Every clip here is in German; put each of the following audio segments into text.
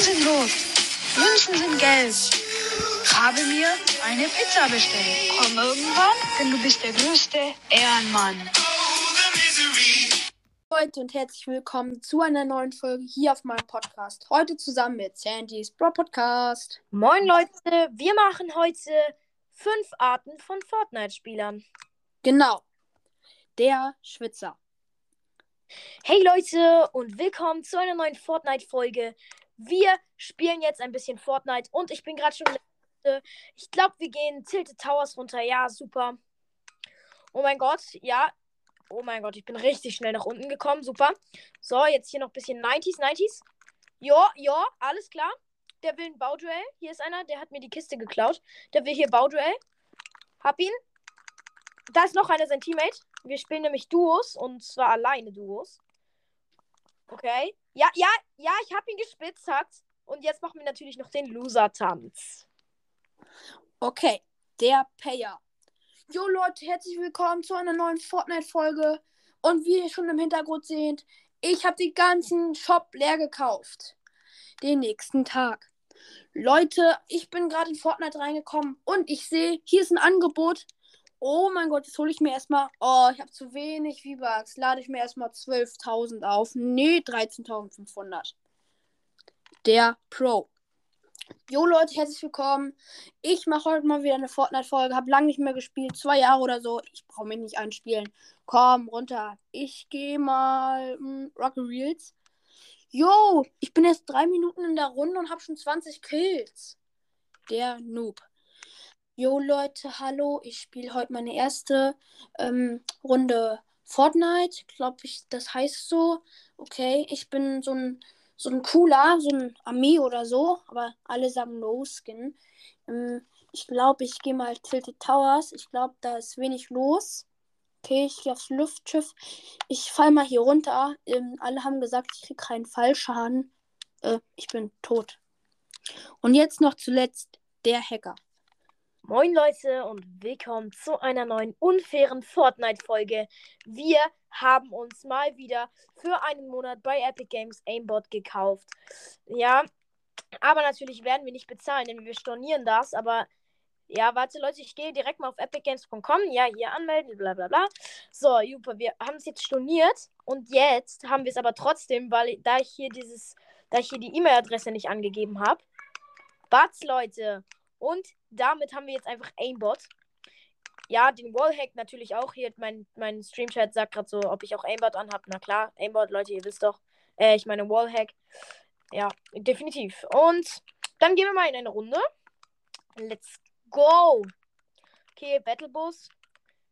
sind rot. Münzen sind gelb. Habe mir eine Pizza bestellt. Komm irgendwann, denn du bist der größte Ehrenmann. Leute und herzlich willkommen zu einer neuen Folge hier auf meinem Podcast. Heute zusammen mit Sandys Bro Podcast. Moin Leute, wir machen heute fünf Arten von Fortnite-Spielern. Genau. Der Schwitzer. Hey Leute und willkommen zu einer neuen Fortnite-Folge. Wir spielen jetzt ein bisschen Fortnite und ich bin gerade schon. Ich glaube, wir gehen Tilted Towers runter. Ja, super. Oh mein Gott, ja. Oh mein Gott, ich bin richtig schnell nach unten gekommen. Super. So, jetzt hier noch ein bisschen 90s, 90s. Ja, ja, alles klar. Der will ein Bauduell. Hier ist einer, der hat mir die Kiste geklaut. Der will hier Bauduell. Hab ihn. Da ist noch einer, sein Teammate. Wir spielen nämlich Duos und zwar alleine Duos. Okay. Ja, ja, ja, ich hab ihn gespitzhackt. Und jetzt machen wir natürlich noch den Loser-Tanz. Okay, der Payer. Jo Leute, herzlich willkommen zu einer neuen Fortnite-Folge. Und wie ihr schon im Hintergrund seht, ich habe den ganzen Shop leer gekauft. Den nächsten Tag. Leute, ich bin gerade in Fortnite reingekommen und ich sehe, hier ist ein Angebot. Oh mein Gott, jetzt hole ich mir erstmal. Oh, ich habe zu wenig V-Bucks. Lade ich mir erstmal 12.000 auf. Nee, 13.500. Der Pro. Jo Leute, herzlich willkommen. Ich mache heute mal wieder eine Fortnite-Folge. Habe lange nicht mehr gespielt, zwei Jahre oder so. Ich brauche mich nicht einspielen. Komm, runter. Ich gehe mal hm, Rocky Reels. Jo, ich bin jetzt drei Minuten in der Runde und habe schon 20 Kills. Der Noob. Jo Leute, hallo. Ich spiele heute meine erste ähm, Runde Fortnite. Glaube ich, das heißt so. Okay, ich bin so ein so ein cooler, so ein Armee oder so, aber alle sagen No Skin. Ähm, ich glaube, ich gehe mal Tilted Towers. Ich glaube, da ist wenig los. Okay, ich gehe aufs Luftschiff. Ich fall mal hier runter. Ähm, alle haben gesagt, ich kriege keinen Fallschaden. Äh, ich bin tot. Und jetzt noch zuletzt der Hacker. Moin Leute und willkommen zu einer neuen unfairen Fortnite-Folge. Wir haben uns mal wieder für einen Monat bei Epic Games Aimbot gekauft. Ja, aber natürlich werden wir nicht bezahlen, denn wir stornieren das. Aber ja, warte Leute, ich gehe direkt mal auf epicgames.com. Ja, hier anmelden, bla bla bla. So, super, wir haben es jetzt storniert und jetzt haben wir es aber trotzdem, weil da ich hier dieses, da ich hier die E-Mail-Adresse nicht angegeben habe. Batz, Leute. Und damit haben wir jetzt einfach Aimbot. Ja, den Wallhack natürlich auch. Hier, mein, mein Streamchat sagt gerade so, ob ich auch Aimbot anhab. Na klar, Aimbot, Leute, ihr wisst doch. Äh, ich meine Wallhack. Ja, definitiv. Und dann gehen wir mal in eine Runde. Let's go. Okay, Battlebus.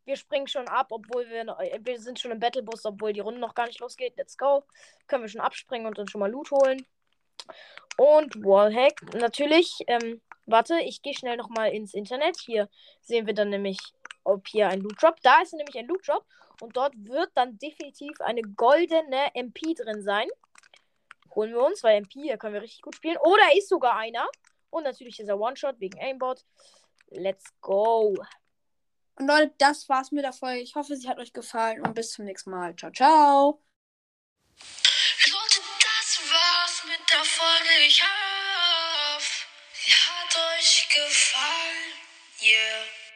Wir springen schon ab, obwohl wir, äh, wir sind schon im Battlebus, obwohl die Runde noch gar nicht losgeht. Let's go. Können wir schon abspringen und uns schon mal Loot holen. Und Wallhack. Natürlich, ähm, warte, ich gehe schnell nochmal ins Internet. Hier sehen wir dann nämlich ob hier ein Loot Drop. Da ist nämlich ein Loot Drop und dort wird dann definitiv eine goldene MP drin sein. Holen wir uns, weil MP, hier können wir richtig gut spielen. Oder oh, ist sogar einer. Und natürlich ist er One-Shot wegen Aimbot. Let's go. Und Leute, das war's mit der Folge. Ich hoffe, sie hat euch gefallen und bis zum nächsten Mal. Ciao, ciao. Leute, das war's mit der Folge. Ich sie hat euch gefallen. Yeah.